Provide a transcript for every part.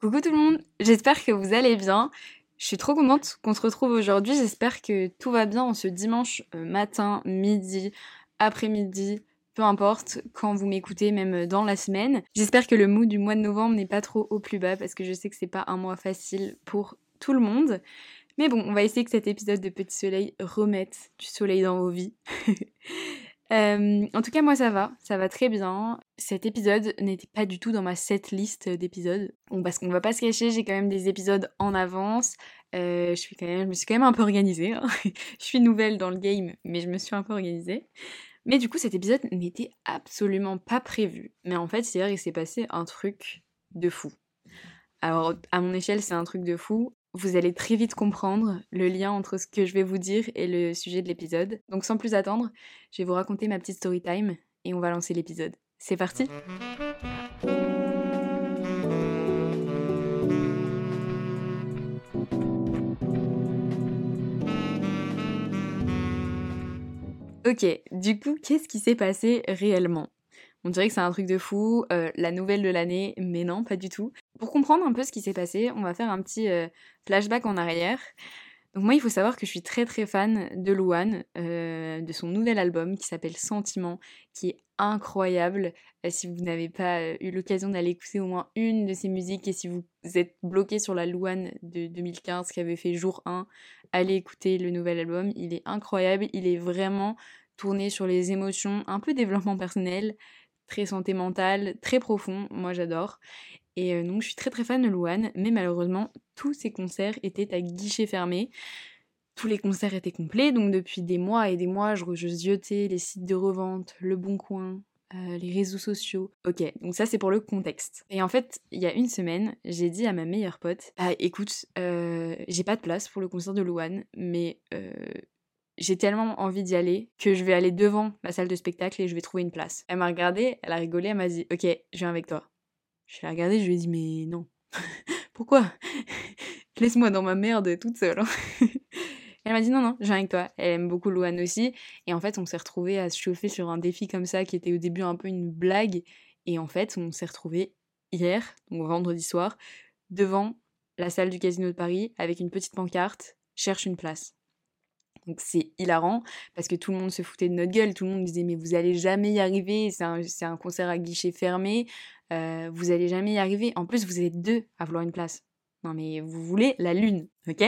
Coucou tout le monde, j'espère que vous allez bien. Je suis trop contente qu'on se retrouve aujourd'hui. J'espère que tout va bien en ce dimanche euh, matin, midi, après-midi, peu importe quand vous m'écoutez, même dans la semaine. J'espère que le mood du mois de novembre n'est pas trop au plus bas parce que je sais que c'est pas un mois facile pour tout le monde. Mais bon, on va essayer que cet épisode de Petit Soleil remette du soleil dans vos vies. Euh, en tout cas, moi ça va, ça va très bien. Cet épisode n'était pas du tout dans ma set liste d'épisodes. Parce qu'on va pas se cacher, j'ai quand même des épisodes en avance. Euh, je me suis quand même un peu organisée. Hein. je suis nouvelle dans le game, mais je me suis un peu organisée. Mais du coup, cet épisode n'était absolument pas prévu. Mais en fait, c'est-à-dire qu'il s'est passé un truc de fou. Alors, à mon échelle, c'est un truc de fou vous allez très vite comprendre le lien entre ce que je vais vous dire et le sujet de l'épisode. Donc sans plus attendre, je vais vous raconter ma petite story time et on va lancer l'épisode. C'est parti Ok, du coup, qu'est-ce qui s'est passé réellement? On dirait que c'est un truc de fou, euh, la nouvelle de l'année, mais non, pas du tout. Pour comprendre un peu ce qui s'est passé, on va faire un petit euh, flashback en arrière. Donc moi, il faut savoir que je suis très très fan de Louane, euh, de son nouvel album qui s'appelle Sentiment, qui est incroyable. si vous n'avez pas eu l'occasion d'aller écouter au moins une de ses musiques et si vous êtes bloqué sur la Louane de 2015 qui avait fait jour 1, allez écouter le nouvel album. Il est incroyable, il est vraiment tourné sur les émotions, un peu développement personnel, très santé mentale, très profond, moi j'adore. Et euh, donc je suis très très fan de Louane, mais malheureusement tous ses concerts étaient à guichet fermé. Tous les concerts étaient complets, donc depuis des mois et des mois, je, je les sites de revente, le Bon Coin, euh, les réseaux sociaux. Ok, donc ça c'est pour le contexte. Et en fait, il y a une semaine, j'ai dit à ma meilleure pote, ah écoute, euh, j'ai pas de place pour le concert de Louane, mais j'ai tellement envie d'y aller que je vais aller devant la salle de spectacle et je vais trouver une place. Elle m'a regardé, elle a rigolé, elle m'a dit Ok, je viens avec toi. Je l'ai regardée, je lui ai dit Mais non. Pourquoi? Laisse-moi dans ma merde toute seule. Hein. elle m'a dit Non, non, je viens avec toi. Elle aime beaucoup Louane aussi. Et en fait, on s'est retrouvés à se chauffer sur un défi comme ça qui était au début un peu une blague. Et en fait, on s'est retrouvés hier, donc vendredi soir, devant la salle du Casino de Paris avec une petite pancarte Cherche une place. Donc c'est hilarant parce que tout le monde se foutait de notre gueule, tout le monde disait mais vous allez jamais y arriver, c'est un, concert à guichet fermé, euh, vous allez jamais y arriver. En plus vous êtes deux à vouloir une place. Non mais vous voulez la lune, ok?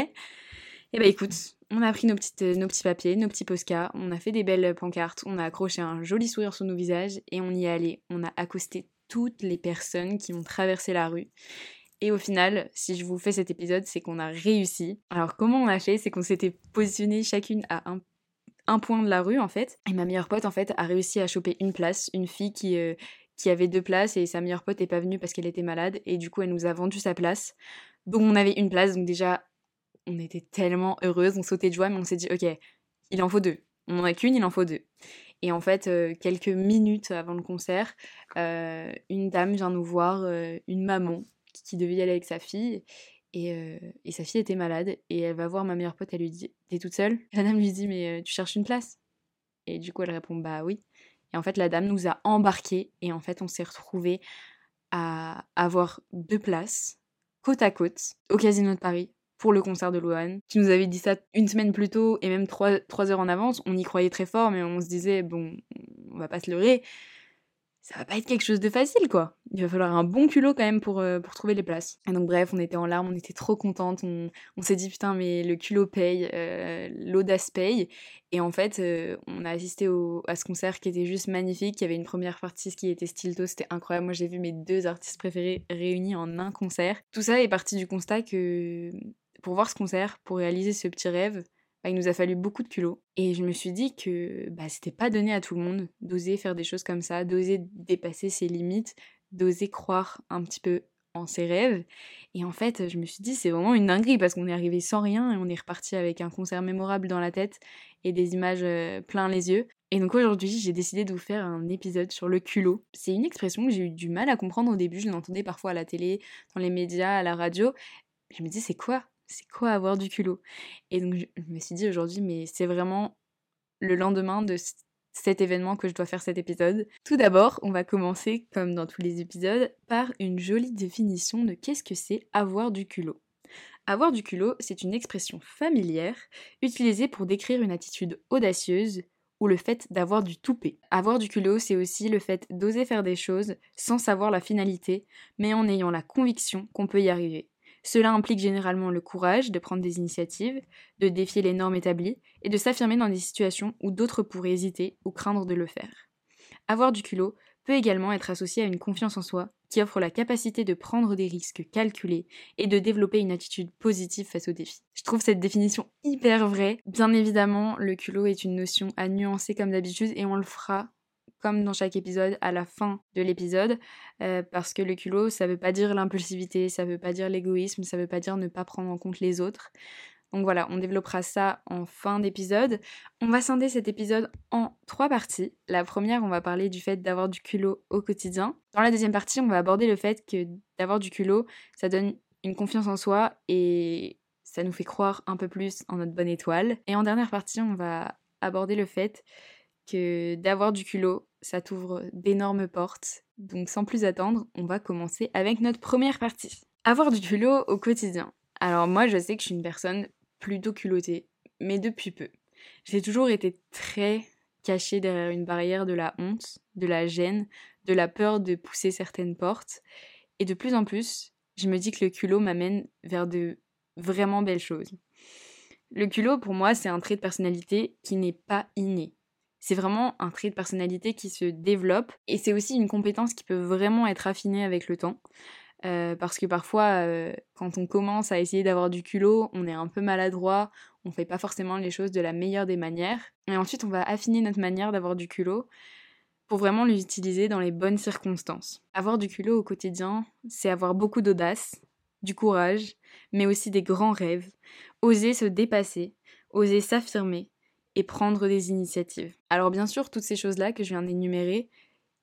Eh ben écoute, on a pris nos, petits papiers, nos petits posca, on a fait des belles pancartes, on a accroché un joli sourire sur nos visages et on y est allé. On a accosté toutes les personnes qui ont traversé la rue. Et au final, si je vous fais cet épisode, c'est qu'on a réussi. Alors comment on a fait? C'est qu'on s'était positionné chacune à un, point de la rue en fait. Et ma meilleure pote en fait a réussi à choper une place, une fille qui, euh, qui avait deux places et sa meilleure pote n'est pas venue parce qu'elle était malade et du coup elle nous a vendu sa place. Donc on avait une place, donc déjà on était tellement heureuses, on sautait de joie, mais on s'est dit ok, il en faut deux. On n'en a qu'une, il en faut deux. Et en fait, euh, quelques minutes avant le concert, euh, une dame vient nous voir, une maman, qui devait y aller avec sa fille. Et, et, sa fille était malade. Et elle va voir ma meilleure pote, elle lui dit T'es toute seule? La dame lui dit Mais tu cherches une place? Et du coup, elle répond Bah oui. Et en fait, la dame nous a embarqués. Et en fait, on s'est retrouvés à avoir deux places, côte à côte, au Casino de Paris, pour le concert de Lohan. Tu nous avais dit ça une semaine plus tôt et même trois, trois heures en avance. On y croyait très fort, mais on se disait Bon, on va pas se leurrer ça va pas être quelque chose de facile, quoi. Il va falloir un bon culot quand même pour, euh, pour trouver les places. Et donc bref, on était en larmes, on était trop contentes, on, s'est dit putain mais le culot paye, euh, l'audace paye. Et en fait, euh, on a assisté à ce concert qui était juste magnifique. Il y avait une première partie qui était Stilto, c'était incroyable. Moi j'ai vu mes deux artistes préférés réunis en un concert. Tout ça est parti du constat que pour voir ce concert, pour réaliser ce petit rêve, il nous a fallu beaucoup de culot. Et je me suis dit que bah, c'était pas donné à tout le monde d'oser faire des choses comme ça, d'oser dépasser ses limites, d'oser croire un petit peu en ses rêves. Et en fait, je me suis dit, c'est vraiment une dinguerie parce qu'on est arrivé sans rien et on est reparti avec un concert mémorable dans la tête et des images euh, plein les yeux. Et donc aujourd'hui, j'ai décidé de vous faire un épisode sur le culot. C'est une expression que j'ai eu du mal à comprendre au début, je l'entendais parfois à la télé, dans les médias, à la radio. Je me dis, c'est quoi? C'est quoi avoir du culot? Et donc je me suis dit aujourd'hui, mais c'est vraiment le lendemain de cet événement que je dois faire cet épisode. Tout d'abord, on va commencer, comme dans tous les épisodes, par une jolie définition de qu'est-ce que c'est avoir du culot. Avoir du culot, c'est une expression familière utilisée pour décrire une attitude audacieuse ou le fait d'avoir du toupet. Avoir du culot, c'est aussi le fait d'oser faire des choses sans savoir la finalité, mais en ayant la conviction qu'on peut y arriver. Cela implique généralement le courage de prendre des initiatives, de défier les normes établies et de s'affirmer dans des situations où d'autres pourraient hésiter ou craindre de le faire. Avoir du culot peut également être associé à une confiance en soi qui offre la capacité de prendre des risques calculés et de développer une attitude positive face aux défis. Je trouve cette définition hyper vraie. Bien évidemment, le culot est une notion à nuancer comme d'habitude et on le fera comme dans chaque épisode, à la fin de l'épisode, euh, parce que le culot, ça veut pas dire l'impulsivité, ça veut pas dire l'égoïsme, ça veut pas dire ne pas prendre en compte les autres. Donc voilà, on développera ça en fin d'épisode. On va scinder cet épisode en trois parties. La première, on va parler du fait d'avoir du culot au quotidien. Dans la deuxième partie, on va aborder le fait que d'avoir du culot, ça donne une confiance en soi et ça nous fait croire un peu plus en notre bonne étoile. Et en dernière partie, on va aborder le fait que d'avoir du culot, ça t'ouvre d'énormes portes. Donc sans plus attendre, on va commencer avec notre première partie. Avoir du culot au quotidien. Alors moi, je sais que je suis une personne plutôt culottée, mais depuis peu. J'ai toujours été très cachée derrière une barrière de la honte, de la gêne, de la peur de pousser certaines portes. Et de plus en plus, je me dis que le culot m'amène vers de vraiment belles choses. Le culot, pour moi, c'est un trait de personnalité qui n'est pas inné c'est vraiment un trait de personnalité qui se développe et c'est aussi une compétence qui peut vraiment être affinée avec le temps. Euh, parce que parfois, euh, quand on commence à essayer d'avoir du culot, on est un peu maladroit, on fait pas forcément les choses de la meilleure des manières. Et ensuite, on va affiner notre manière d'avoir du culot pour vraiment l'utiliser dans les bonnes circonstances. Avoir du culot au quotidien, c'est avoir beaucoup d'audace, du courage, mais aussi des grands rêves, oser se dépasser, oser s'affirmer, prendre des initiatives. Alors bien sûr, toutes ces choses-là que je viens d'énumérer,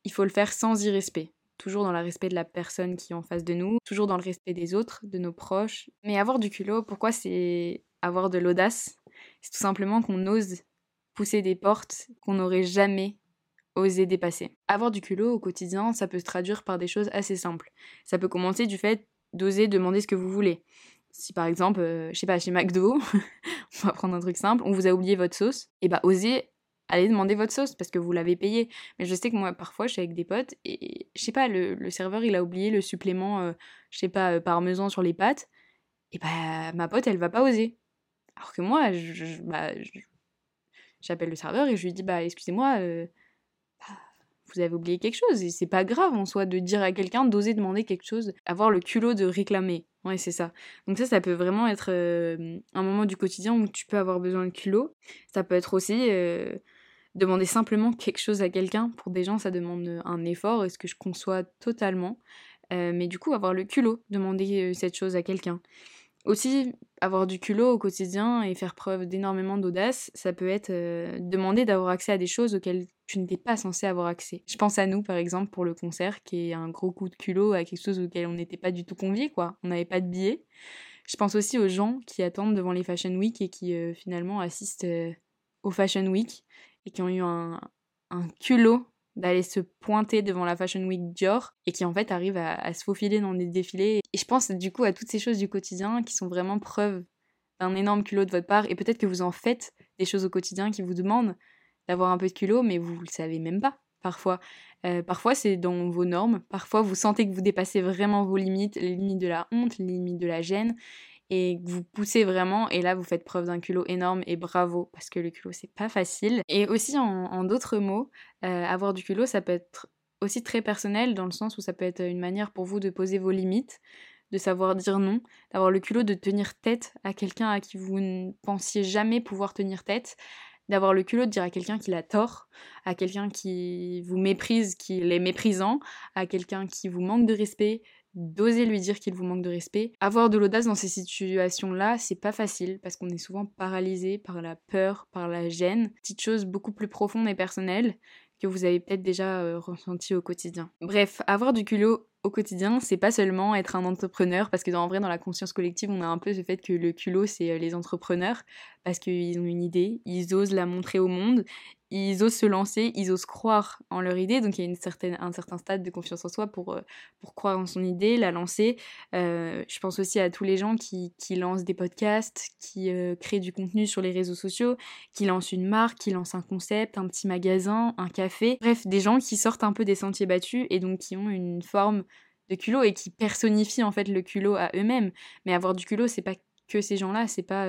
il faut le faire sans irrespect. Toujours dans le respect de la personne qui est en face de nous, toujours dans le respect des autres, de nos proches. Mais avoir du culot, pourquoi c'est avoir de l'audace? C'est tout simplement qu'on ose pousser des portes qu'on n'aurait jamais osé dépasser. Avoir du culot au quotidien, ça peut se traduire par des choses assez simples. Ça peut commencer du fait d'oser demander ce que vous voulez. Si par exemple, euh, je sais pas, chez McDo, on va prendre un truc simple, on vous a oublié votre sauce, et bah osez aller demander votre sauce parce que vous l'avez payé. Mais je sais que moi, parfois, je suis avec des potes et je sais pas, le, serveur il a oublié le supplément, euh, je sais pas, euh, parmesan sur les pâtes, et bah ma pote elle va pas oser. Alors que moi, je, bah, j'appelle le serveur et je lui dis bah excusez-moi, bah, vous avez oublié quelque chose et c'est pas grave en soi de dire à quelqu'un d'oser demander quelque chose, avoir le culot de réclamer. Ouais, c'est ça. Donc ça, ça peut vraiment être un moment du quotidien où tu peux avoir besoin de culot. Ça peut être aussi demander simplement quelque chose à quelqu'un. Pour des gens, ça demande un effort, est ce que je conçois totalement. Mais du coup, avoir le culot, demander cette chose à quelqu'un. Aussi, avoir du culot au quotidien et faire preuve d'énormément d'audace, ça peut être demander d'avoir accès à des choses auxquelles tu n'étais pas censé avoir accès. Je pense à nous, par exemple, pour le concert, qui est un gros coup de culot à quelque chose auquel on n'était pas du tout conviés, quoi. On n'avait pas de billets. Je pense aussi aux gens qui attendent devant les Fashion Week et qui euh, finalement assistent euh, au Fashion Week et qui ont eu un, un culot d'aller se pointer devant la Fashion Week Dior et qui en fait arrive à, se faufiler dans des défilés. Et je pense du coup à toutes ces choses du quotidien qui sont vraiment preuve d'un énorme culot de votre part et peut-être que vous en faites des choses au quotidien qui vous demandent d'avoir un peu de culot mais vous le savez même pas parfois. Euh, parfois c'est dans vos normes, parfois vous sentez que vous dépassez vraiment vos limites, les limites de la honte, les limites de la gêne et que vous poussez vraiment et là vous faites preuve d'un culot énorme et bravo parce que le culot c'est pas facile. Et aussi en, d'autres mots euh, avoir du culot ça peut être aussi très personnel dans le sens où ça peut être une manière pour vous de poser vos limites de savoir dire non d'avoir le culot de tenir tête à quelqu'un à qui vous ne pensiez jamais pouvoir tenir tête d'avoir le culot de dire à quelqu'un qu'il a tort, à quelqu'un qui vous méprise, qu'il est méprisant, à quelqu'un qui vous manque de respect, d'oser lui dire qu'il vous manque de respect. Avoir de l'audace dans ces situations-là, c'est pas facile parce qu'on est souvent paralysé par la peur, par la gêne, petites choses beaucoup plus profondes et personnelles que vous avez peut-être déjà euh, ressenti au quotidien. Bref, avoir du culot au quotidien, c'est pas seulement être un entrepreneur, parce que en vrai, dans la conscience collective, on a un peu ce fait que le culot, c'est euh, les entrepreneurs, parce qu'ils ont une idée, ils osent la montrer au monde, ils osent se lancer, ils osent croire en leur idée, donc il y a une certaine, un certain stade de confiance en soi pour, euh, pour croire en son idée, la lancer. Euh, je pense aussi à tous les gens qui, qui lancent des podcasts, qui euh, créent du contenu sur les réseaux sociaux, qui lancent une marque, qui lancent un concept, un petit magasin, un café. Bref, des gens qui sortent un peu des sentiers battus et donc qui ont une forme de culot et qui personnifient en fait le culot à eux-mêmes. Mais avoir du culot, c'est pas que ces gens-là, c'est pas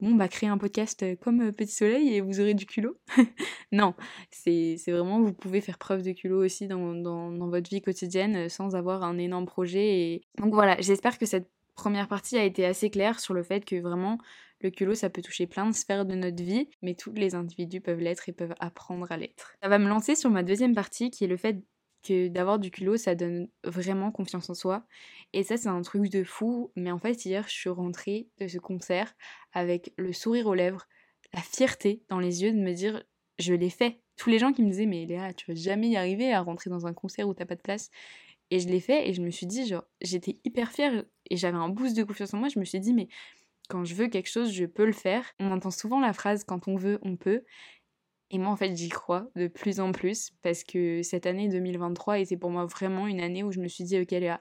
bon, bah, créer un podcast euh, comme euh, Petit Soleil et vous aurez du culot. non, c'est vraiment, vous pouvez faire preuve de culot aussi dans, votre vie quotidienne euh, sans avoir un énorme projet. Et... Donc voilà, j'espère que cette première partie a été assez claire sur le fait que vraiment, le culot, ça peut toucher plein de sphères de notre vie, mais tous les individus peuvent l'être et peuvent apprendre à l'être. Ça va me lancer sur ma deuxième partie qui est le fait que d'avoir du culot, ça donne vraiment confiance en soi. Et ça, c'est un truc de fou. Mais en fait, hier, je suis rentrée de ce concert avec le sourire aux lèvres, la fierté dans les yeux de me dire, je l'ai fait. Tous les gens qui me disaient, mais Léa, tu vas jamais y arriver à rentrer dans un concert où t'as pas de place. Et je l'ai fait et je me suis dit, genre, j'étais hyper fière et j'avais un boost de confiance en moi. Je me suis dit, mais quand je veux quelque chose, je peux le faire. On entend souvent la phrase quand on veut, on peut. Et moi, en fait, j'y crois de plus en plus parce que cette année 2023 était pour moi vraiment une année où je me suis dit, ok, Léa,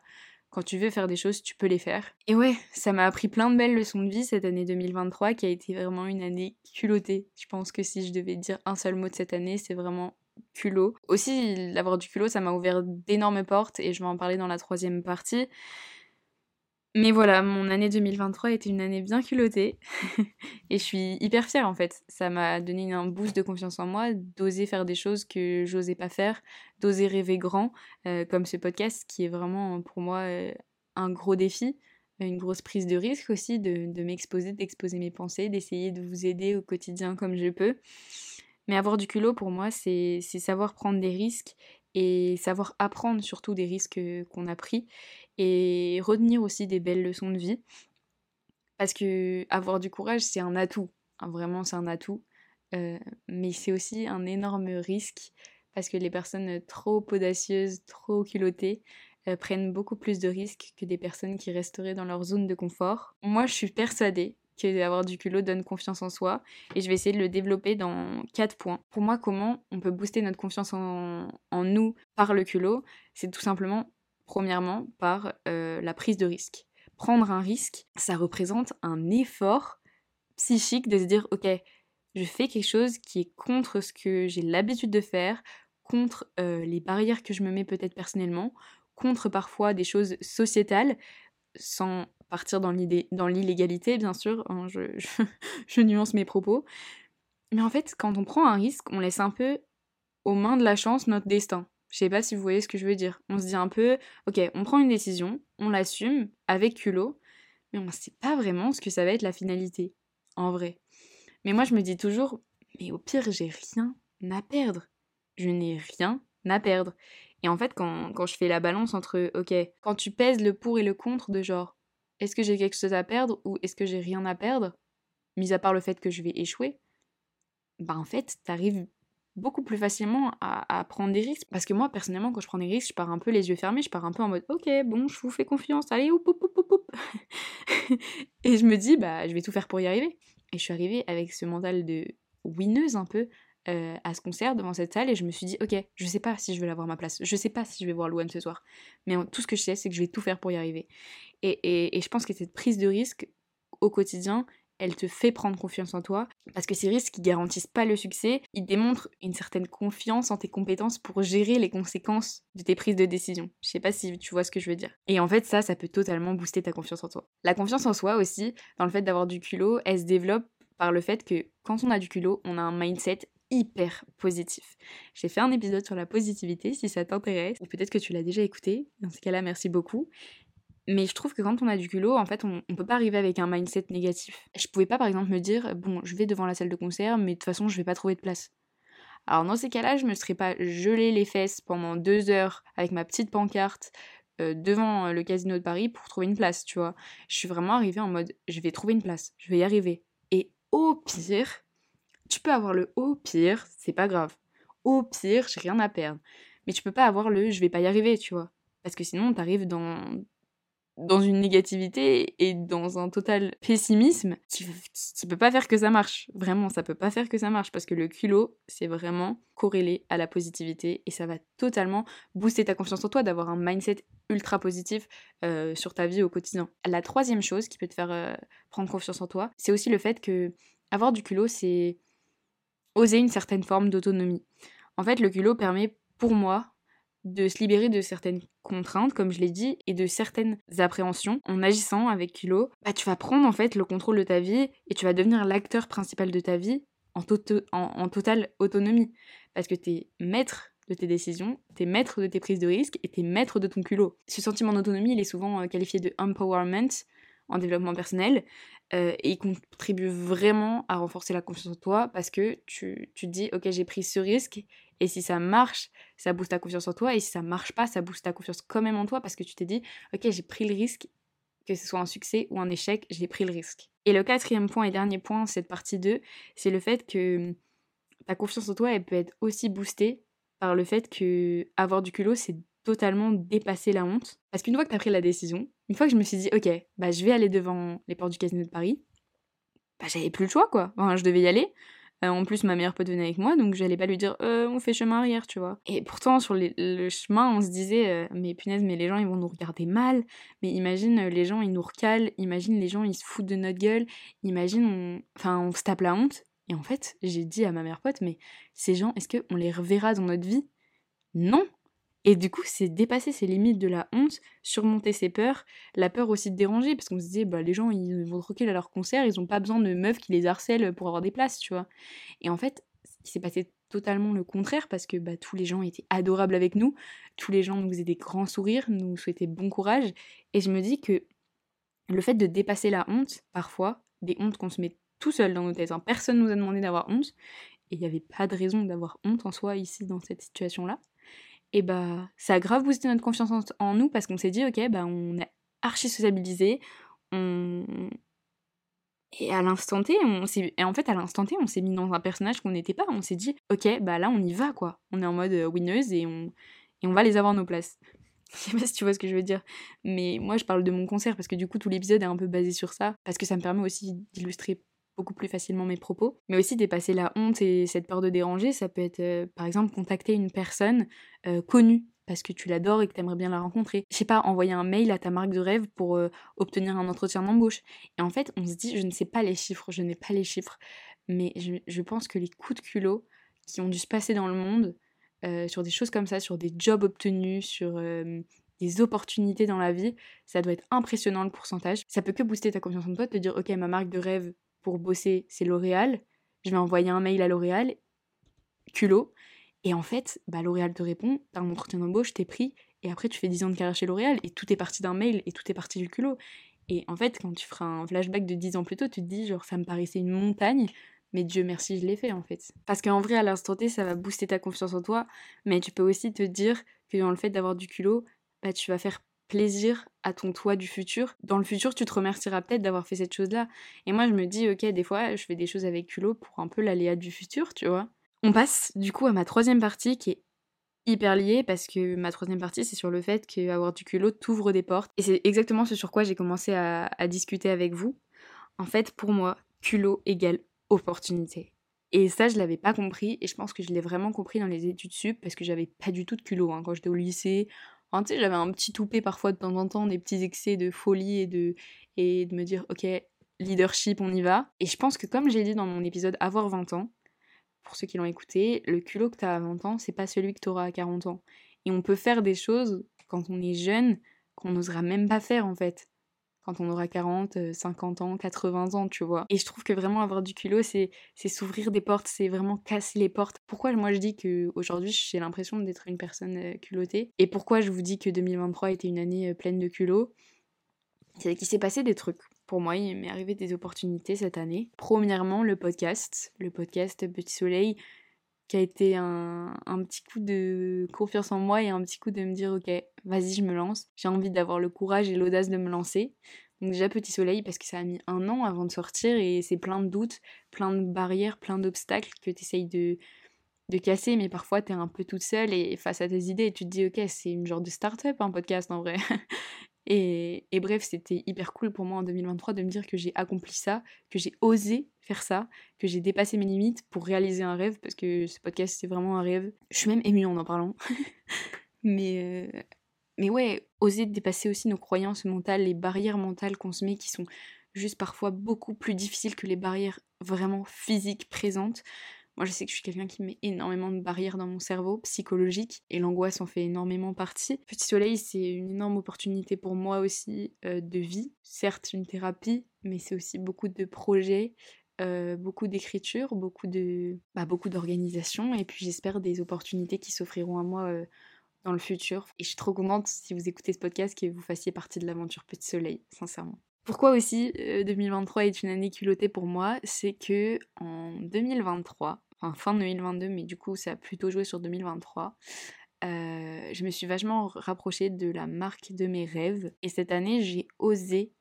quand tu veux faire des choses, tu peux les faire. Et ouais, ça m'a appris plein de belles leçons de vie cette année 2023 qui a été vraiment une année culottée. Je pense que si je devais dire un seul mot de cette année, c'est vraiment culot. Aussi, l'avoir du culot, ça m'a ouvert d'énormes portes et je vais en parler dans la troisième partie. Mais voilà, mon année 2023 était une année bien culottée et je suis hyper fière en fait. Ça m'a donné un boost de confiance en moi, d'oser faire des choses que j'osais pas faire, d'oser rêver grand, euh, comme ce podcast qui est vraiment pour moi euh, un gros défi, une grosse prise de risque aussi, de, de m'exposer, d'exposer mes pensées, d'essayer de vous aider au quotidien comme je peux. Mais avoir du culot pour moi, c'est savoir prendre des risques et savoir apprendre surtout des risques qu'on a pris et retenir aussi des belles leçons de vie. Parce que avoir du courage, c'est un atout. Hein, vraiment, c'est un atout. Mais c'est aussi un énorme risque parce que les personnes trop audacieuses, trop culottées, prennent beaucoup plus de risques que des personnes qui resteraient dans leur zone de confort. Moi, je suis persuadée que d'avoir du culot donne confiance en soi et je vais essayer de le développer dans quatre points. Pour moi, comment on peut booster notre confiance en, en nous par le culot C'est tout simplement Premièrement, par euh, la prise de risque. Prendre un risque, ça représente un effort psychique de se dire, ok, je fais quelque chose qui est contre ce que j'ai l'habitude de faire, contre euh, les barrières que je me mets peut-être personnellement, contre parfois des choses sociétales, sans partir dans l'illégalité, bien sûr, hein, je, nuance mes propos. Mais en fait, quand on prend un risque, on laisse un peu aux mains de la chance notre destin. Je sais pas si vous voyez ce que je veux dire. On se dit un peu, ok, on prend une décision, on l'assume avec culot, mais on ne sait pas vraiment ce que ça va être la finalité, en vrai. Mais moi, je me dis toujours, mais au pire, j'ai rien à perdre. Je n'ai rien à perdre. Et en fait, quand, quand, je fais la balance entre, ok, quand tu pèses le pour et le contre de genre, est-ce que j'ai quelque chose à perdre ou est-ce que j'ai rien à perdre, mis à part le fait que je vais échouer, bah en fait, t'arrives beaucoup plus facilement à, prendre des risques. Parce que moi, personnellement, quand je prends des risques, je pars un peu les yeux fermés, je pars un peu en mode ok, bon, je vous fais confiance, allez, oup, oup, oup, oup, Et je me dis, bah, je vais tout faire pour y arriver. Et je suis arrivée avec ce mental de winneuse un peu euh, à ce concert devant cette salle et je me suis dit, ok, je sais pas si je vais avoir ma place, je sais pas si je vais voir Louane ce soir, mais tout ce que je sais, c'est que je vais tout faire pour y arriver. Et, et, et je pense que cette prise de risque au quotidien, elle te fait prendre confiance en toi, parce que ces risques qui garantissent pas le succès, ils démontrent une certaine confiance en tes compétences pour gérer les conséquences de tes prises de décision. Je sais pas si tu vois ce que je veux dire. Et en fait, ça, ça peut totalement booster ta confiance en toi. La confiance en soi aussi, dans le fait d'avoir du culot, elle se développe par le fait que quand on a du culot, on a un mindset hyper positif. J'ai fait un épisode sur la positivité si ça t'intéresse, ou peut-être que tu l'as déjà écouté. Dans ce cas-là, merci beaucoup. Mais je trouve que quand on a du culot, en fait, on, on, peut pas arriver avec un mindset négatif. Je pouvais pas, par exemple, me dire, bon, je vais devant la salle de concert, mais de toute façon, je vais pas trouver de place. Alors, dans ces cas-là, je me serais pas gelé les fesses pendant deux heures avec ma petite pancarte euh, devant le casino de Paris pour trouver une place, tu vois. Je suis vraiment arrivée en mode, je vais trouver une place, je vais y arriver. Et au pire, tu peux avoir le au pire, c'est pas grave. Au pire, j'ai rien à perdre. Mais tu peux pas avoir le je vais pas y arriver, tu vois. Parce que sinon, t'arrives dans, dans une négativité et dans un total pessimisme qui, qui, peut pas faire que ça marche. Vraiment, ça peut pas faire que ça marche parce que le culot, c'est vraiment corrélé à la positivité et ça va totalement booster ta confiance en toi d'avoir un mindset ultra positif euh, sur ta vie au quotidien. La troisième chose qui peut te faire euh, prendre confiance en toi, c'est aussi le fait que avoir du culot, c'est oser une certaine forme d'autonomie. En fait, le culot permet pour moi de se libérer de certaines contraintes, comme je l'ai dit, et de certaines appréhensions. En agissant avec Kilo, bah, tu vas prendre en fait le contrôle de ta vie et tu vas devenir l'acteur principal de ta vie en, totale autonomie. Parce que tu es maître de tes décisions, tu es maître de tes prises de risques et tu es maître de ton culot. Ce sentiment d'autonomie, il est souvent euh, qualifié de empowerment en développement personnel euh, et il contribue vraiment à renforcer la confiance en toi parce que tu, tu te dis ok j'ai pris ce risque et si ça marche ça booste ta confiance en toi et si ça marche pas ça booste ta confiance quand même en toi parce que tu t'es dit ok j'ai pris le risque que ce soit un succès ou un échec j'ai pris le risque. Et le quatrième point et dernier point cette partie 2 c'est le fait que ta confiance en toi elle peut être aussi boostée par le fait que avoir du culot c'est totalement dépasser la honte. Parce qu'une fois que tu as pris la décision, une fois que je me suis dit, ok, bah je vais aller devant les portes du casino de Paris, bah j'avais plus le choix quoi. Enfin, je devais y aller. Euh, en plus, ma meilleure pote venait avec moi, donc j'allais pas lui dire, euh, on fait chemin arrière, tu vois. Et pourtant, sur le chemin, on se disait, euh, mais punaise, mais les gens ils vont nous regarder mal. Mais imagine, les gens ils nous recalent. Imagine, les gens ils se foutent de notre gueule. Imagine, on... enfin, on se tape la honte. Et en fait, j'ai dit à ma meilleure pote, mais ces gens, est-ce qu'on les reverra dans notre vie? Non et du coup, c'est dépasser ces limites de la honte, surmonter ses peurs, la peur aussi de déranger, parce qu'on se disait, bah, les gens, ils vont troquer à leur concert, ils ont pas besoin de meufs qui les harcèlent pour avoir des places, tu vois. Et en fait, il s'est passé totalement le contraire, parce que bah, tous les gens étaient adorables avec nous, tous les gens nous faisaient des grands sourires, nous souhaitaient bon courage, et je me dis que le fait de dépasser la honte, parfois, des hontes qu'on se met tout seul dans nos têtes, hein, personne nous a demandé d'avoir honte, et il n'y avait pas de raison d'avoir honte en soi ici dans cette situation-là et bah ça a grave boosté notre confiance en, nous parce qu'on s'est dit ok bah on est archi sociabilisé on et à l'instant T on s'est et en fait à l'instant T on s'est mis dans un personnage qu'on n'était pas. On s'est dit ok bah là on y va quoi. On est en mode euh, winneuse et on et on va les avoir nos places. Je sais pas si tu vois ce que je veux dire mais moi je parle de mon concert parce que du coup tout l'épisode est un peu basé sur ça parce que ça me permet aussi d'illustrer beaucoup plus facilement mes propos. Mais aussi dépasser la honte et cette peur de déranger, ça peut être euh, par exemple contacter une personne euh, connue parce que tu l'adores et que tu aimerais bien la rencontrer. Je sais pas, envoyer un mail à ta marque de rêve pour euh, obtenir un entretien d'embauche. Et en fait, on se dit, je ne sais pas les chiffres, je n'ai pas les chiffres, mais je, pense que les coups de culot qui ont dû se passer dans le monde, sur des choses comme ça, sur des jobs obtenus, sur des opportunités dans la vie, ça doit être impressionnant le pourcentage. Ça peut que booster ta confiance en toi, de te dire, ok, ma marque de rêve, pour bosser, c'est L'Oréal. Je vais envoyer un mail à L'Oréal, culot. Et en fait, bah, L'Oréal te répond, t'as un entretien d'embauche, t'es pris, et après tu fais 10 ans de carrière chez L'Oréal, et tout est parti d'un mail, et tout est parti du culot. Et en fait, quand tu feras un flashback de 10 ans plus tôt, tu te dis, genre, ça me paraissait une montagne, mais Dieu merci, je l'ai fait en fait. Parce qu'en vrai, à l'instant T, ça va booster ta confiance en toi, mais tu peux aussi te dire que dans le fait d'avoir du culot, bah, tu vas faire plaisir à ton toi du futur. Dans le futur, tu te remercieras peut-être d'avoir fait cette chose-là. Et moi, je me dis, ok, des fois, je fais des choses avec culot pour un peu l'aléa du futur, tu vois. On passe du coup à ma troisième partie qui est hyper liée parce que ma troisième partie, c'est sur le fait qu'avoir du culot t'ouvre des portes. Et c'est exactement ce sur quoi j'ai commencé à, discuter avec vous. En fait, pour moi, culot égale opportunité. Et ça, je l'avais pas compris, et je pense que je l'ai vraiment compris dans les études sup, parce que j'avais pas du tout de culot. Hein. Quand j'étais au lycée, j'avais un petit toupet parfois de temps en temps, des petits excès de folie et de, et de me dire, ok, leadership, on y va. Et je pense que comme j'ai dit dans mon épisode Avoir 20 ans, pour ceux qui l'ont écouté, le culot que t'as à 20 ans, c'est pas celui que t'auras à 40 ans. Et on peut faire des choses quand on est jeune qu'on n'osera même pas faire en fait quand on aura 40, 50 euh, ans, 80 ans, tu vois. Et je trouve que vraiment avoir du culot, c'est s'ouvrir des portes, c'est vraiment casser les portes. Pourquoi moi je dis que aujourd'hui j'ai l'impression d'être une personne euh, culottée? Et pourquoi je vous dis que 2023 était une année euh, pleine de culot? C'est qu'il s'est passé des trucs. Pour moi, il m'est arrivé des opportunités cette année. Premièrement, le podcast, le podcast Petit Soleil, qui a été un, un, petit coup de confiance en moi et un petit coup de me dire ok vas-y je me lance. J'ai envie d'avoir le courage et l'audace de me lancer. Donc déjà petit soleil parce que ça a mis un an avant de sortir et c'est plein de doutes plein de barrières plein d'obstacles que tu essayes de, de casser mais parfois tu es un peu toute seule et face à tes idées tu te dis ok c'est une genre de start-up un podcast en vrai Et, bref, c'était hyper cool pour moi en 2023 de me dire que j'ai accompli ça, que j'ai osé faire ça, que j'ai dépassé mes limites pour réaliser un rêve, parce que ce podcast c'est vraiment un rêve. Je suis même émue en en parlant. mais, euh, mais ouais, oser dépasser aussi nos croyances mentales, les barrières mentales qu'on se met qui sont juste parfois beaucoup plus difficiles que les barrières vraiment physiques présentes. Moi, je sais que je suis quelqu'un qui met énormément de barrières dans mon cerveau psychologique et l'angoisse en fait énormément partie. Petit Soleil, c'est une énorme opportunité pour moi aussi euh, de vie. Certes, une thérapie, mais c'est aussi beaucoup de projets, euh, beaucoup d'écriture, beaucoup de, bah, beaucoup d'organisation et puis j'espère des opportunités qui s'offriront à moi euh, dans le futur. Et je suis trop contente si vous écoutez ce podcast que vous fassiez partie de l'aventure Petit Soleil, sincèrement. Pourquoi aussi 2023 est une année culottée pour moi, c'est que en 2023, enfin fin 2022, mais du coup ça a plutôt joué sur 2023. Euh, je me suis vachement rapprochée de la marque de mes rêves et cette année j'ai osé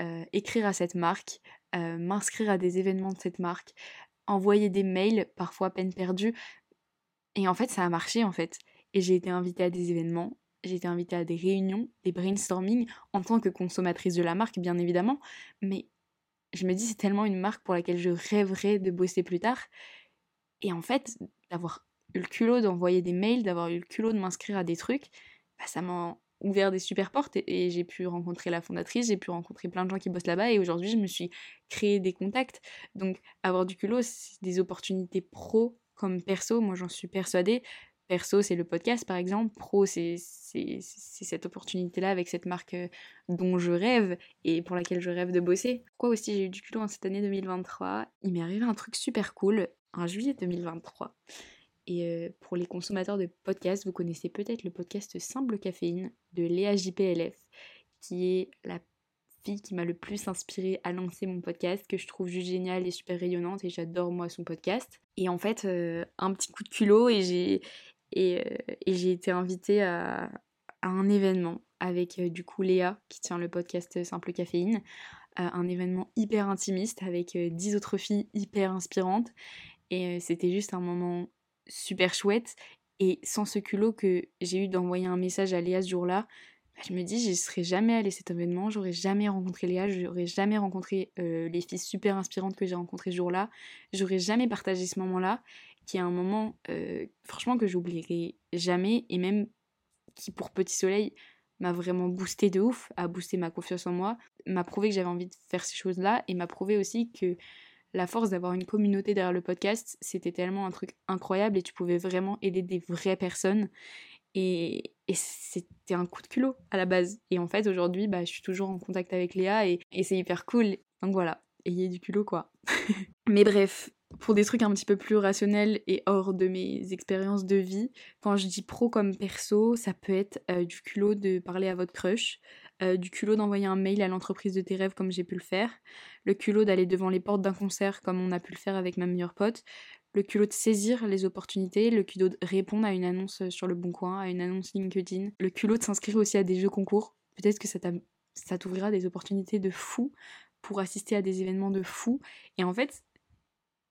euh, écrire à cette marque, euh, m'inscrire à des événements de cette marque, envoyer des mails parfois peine perdue et en fait ça a marché en fait et j'ai été invitée à des événements, j'ai été invitée à des réunions, des brainstorming en tant que consommatrice de la marque bien évidemment, mais je me dis c'est tellement une marque pour laquelle je rêverais de bosser plus tard et en fait, d'avoir eu le culot d'envoyer des mails, d'avoir eu le culot de m'inscrire à des trucs, bah, ça m'a ouvert des super portes et, j'ai pu rencontrer la fondatrice, j'ai pu rencontrer plein de gens qui bossent là-bas et aujourd'hui je me suis créé des contacts. Donc avoir du culot, c'est des opportunités pro comme perso, moi j'en suis persuadée. Perso, c'est le podcast par exemple. Pro, c'est cette opportunité-là avec cette marque euh, dont je rêve et pour laquelle je rêve de bosser. Pourquoi aussi j'ai eu du culot en cette année 2023 Il m'est arrivé un truc super cool en juillet 2023. Et euh, pour les consommateurs de podcasts, vous connaissez peut-être le podcast Simple Caféine de Léa JPLF, qui est la fille qui m'a le plus inspirée à lancer mon podcast, que je trouve juste géniale et super rayonnante, et j'adore moi son podcast. Et en fait, euh, un petit coup de culot, et j'ai, et, euh, et j'ai été invitée à, un événement avec du coup Léa, qui tient le podcast Simple Caféine, un événement hyper intimiste avec 10 autres filles hyper inspirantes. Et c'était juste un moment super chouette. Et sans ce culot que j'ai eu d'envoyer un message à Léa ce jour-là, bah, je me dis, je serais jamais allée à cet événement, j'aurais jamais rencontré Léa, j'aurais jamais rencontré les filles super inspirantes que j'ai rencontrées ce jour-là, j'aurais jamais partagé ce moment-là, qui est un moment, franchement, que j'oublierai jamais, et même qui, pour Petit Soleil, m'a vraiment boosté de ouf, a boosté ma confiance en moi, m'a prouvé que j'avais envie de faire ces choses-là, et m'a prouvé aussi que la force d'avoir une communauté derrière le podcast, c'était tellement un truc incroyable et tu pouvais vraiment aider des vraies personnes. Et, c'était un coup de culot à la base. Et en fait, aujourd'hui, bah, je suis toujours en contact avec Léa et, et c'est hyper cool. Donc voilà, ayez du culot quoi. Mais bref, pour des trucs un petit peu plus rationnels et hors de mes expériences de vie, quand je dis pro comme perso, ça peut être euh, du culot de parler à votre crush, euh, du culot d'envoyer un mail à l'entreprise de tes rêves comme j'ai pu le faire, le culot d'aller devant les portes d'un concert comme on a pu le faire avec ma meilleure pote, le culot de saisir les opportunités, le culot de répondre à une annonce sur le bon coin, à une annonce LinkedIn, le culot de s'inscrire aussi à des jeux concours. Peut-être que ça t'ouvrira des opportunités de fou pour assister à des événements de fou. Et en fait,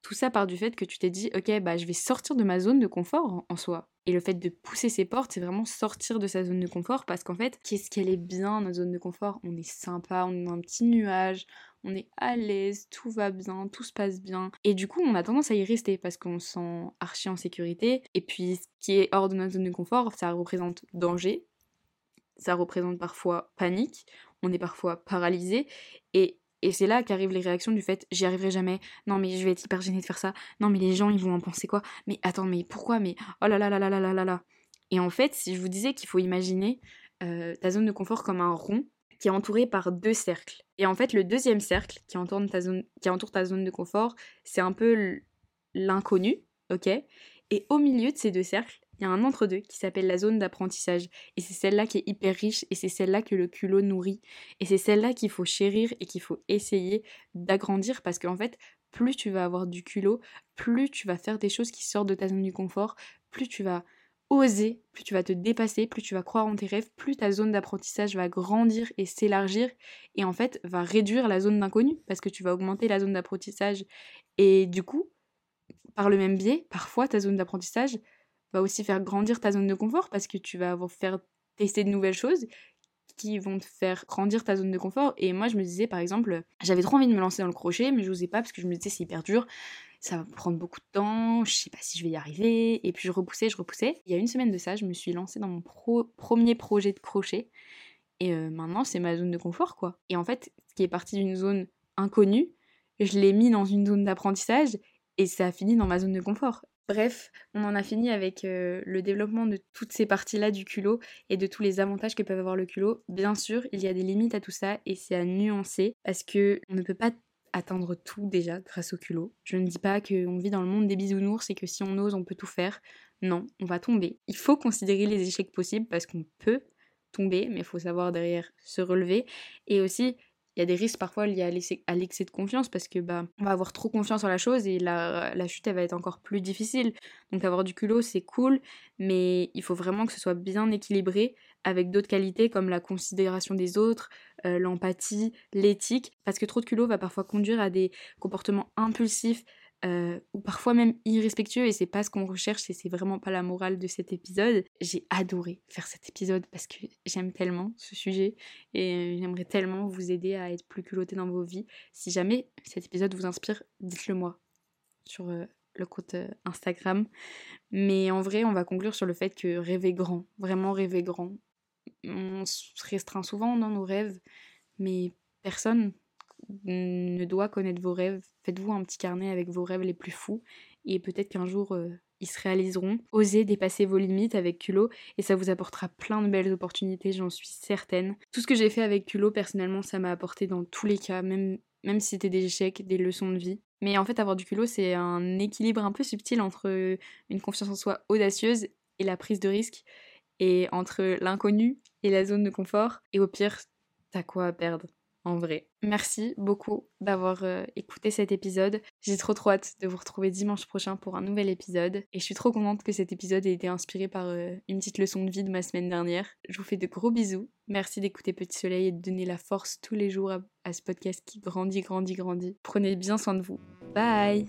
tout ça part du fait que tu t'es dit, ok, bah je vais sortir de ma zone de confort en, soi. Et le fait de pousser ses portes, c'est vraiment sortir de sa zone de confort parce qu'en fait, qu'est-ce qu'elle est bien, notre zone de confort? On est sympa, on est dans un petit nuage, on est à l'aise, tout va bien, tout se passe bien. Et du coup, on a tendance à y rester parce qu'on se sent archi en sécurité. Et puis, ce qui est hors de notre zone de confort, ça représente danger, ça représente parfois panique, on est parfois paralysé. Et et c'est là qu'arrivent les réactions du fait j'y arriverai jamais, non mais je vais être hyper gênée de faire ça, non mais les gens ils vont en penser quoi, mais attends mais pourquoi, mais oh là là là là là là là là. Et en fait, si je vous disais qu'il faut imaginer euh, ta zone de confort comme un rond qui est entouré par deux cercles. Et en fait, le deuxième cercle qui entoure ta zone, qui entoure ta zone de confort, c'est un peu l'inconnu, ok? Et au milieu de ces deux cercles, il y a un entre-deux qui s'appelle la zone d'apprentissage. Et c'est celle-là qui est hyper riche et c'est celle-là que le culot nourrit. Et c'est celle-là qu'il faut chérir et qu'il faut essayer d'agrandir parce qu'en fait, plus tu vas avoir du culot, plus tu vas faire des choses qui sortent de ta zone du confort, plus tu vas oser, plus tu vas te dépasser, plus tu vas croire en tes rêves, plus ta zone d'apprentissage va grandir et s'élargir et en fait va réduire la zone d'inconnu parce que tu vas augmenter la zone d'apprentissage et du coup, par le même biais, parfois ta zone d'apprentissage va aussi faire grandir ta zone de confort parce que tu vas faire tester de nouvelles choses qui vont te faire grandir ta zone de confort. Et moi, je me disais, par exemple, j'avais trop envie de me lancer dans le crochet, mais je n'osais pas parce que je me disais, c'est hyper dur, ça va prendre beaucoup de temps, je sais pas si je vais y arriver. Et puis je repoussais, je repoussais. Il y a une semaine de ça, je me suis lancée dans mon premier projet de crochet. Et euh, maintenant, c'est ma zone de confort, quoi. Et en fait, ce qui est parti d'une zone inconnue, je l'ai mis dans une zone d'apprentissage et ça a fini dans ma zone de confort. Bref, on en a fini avec euh, le développement de toutes ces parties-là du culot et de tous les avantages que peuvent avoir le culot. Bien sûr, il y a des limites à tout ça et c'est à nuancer parce que on ne peut pas atteindre tout déjà grâce au culot. Je ne dis pas qu'on vit dans le monde des bisounours et que si on ose, on peut tout faire. Non, on va tomber. Il faut considérer les échecs possibles parce qu'on peut tomber, mais il faut savoir derrière se relever. Et aussi, il y a des risques parfois liés à l'excès de confiance parce que bah on va avoir trop confiance en la chose et la, la chute elle va être encore plus difficile. Donc avoir du culot c'est cool, mais il faut vraiment que ce soit bien équilibré avec d'autres qualités comme la considération des autres, euh, l'empathie, l'éthique, parce que trop de culot va parfois conduire à des comportements impulsifs, euh, ou parfois même irrespectueux et c'est pas ce qu'on recherche et c'est vraiment pas la morale de cet épisode. J'ai adoré faire cet épisode parce que j'aime tellement ce sujet et euh, j'aimerais tellement vous aider à être plus culotté dans vos vies. Si jamais cet épisode vous inspire, dites-le moi sur euh, le compte Instagram. Mais en vrai, on va conclure sur le fait que rêver grand, vraiment rêver grand. On se restreint souvent dans nos rêves, mais personne ne doit connaître vos rêves. Faites-vous un petit carnet avec vos rêves les plus fous et peut-être qu'un jour euh, ils se réaliseront. Osez dépasser vos limites avec culot et ça vous apportera plein de belles opportunités, j'en suis certaine. Tout ce que j'ai fait avec culot, personnellement, ça m'a apporté dans tous les cas, même, si c'était des échecs, des leçons de vie. Mais en fait, avoir du culot, c'est un équilibre un peu subtil entre une confiance en soi audacieuse et la prise de risque, et entre l'inconnu et la zone de confort. Et au pire, t'as quoi à perdre en vrai. Merci beaucoup d'avoir euh, écouté cet épisode. J'ai trop trop hâte de vous retrouver dimanche prochain pour un nouvel épisode. Et je suis trop contente que cet épisode ait été inspiré par euh, une petite leçon de vie de ma semaine dernière. Je vous fais de gros bisous. Merci d'écouter Petit Soleil et de donner la force tous les jours à ce podcast qui grandit, grandit, grandit. Prenez bien soin de vous. Bye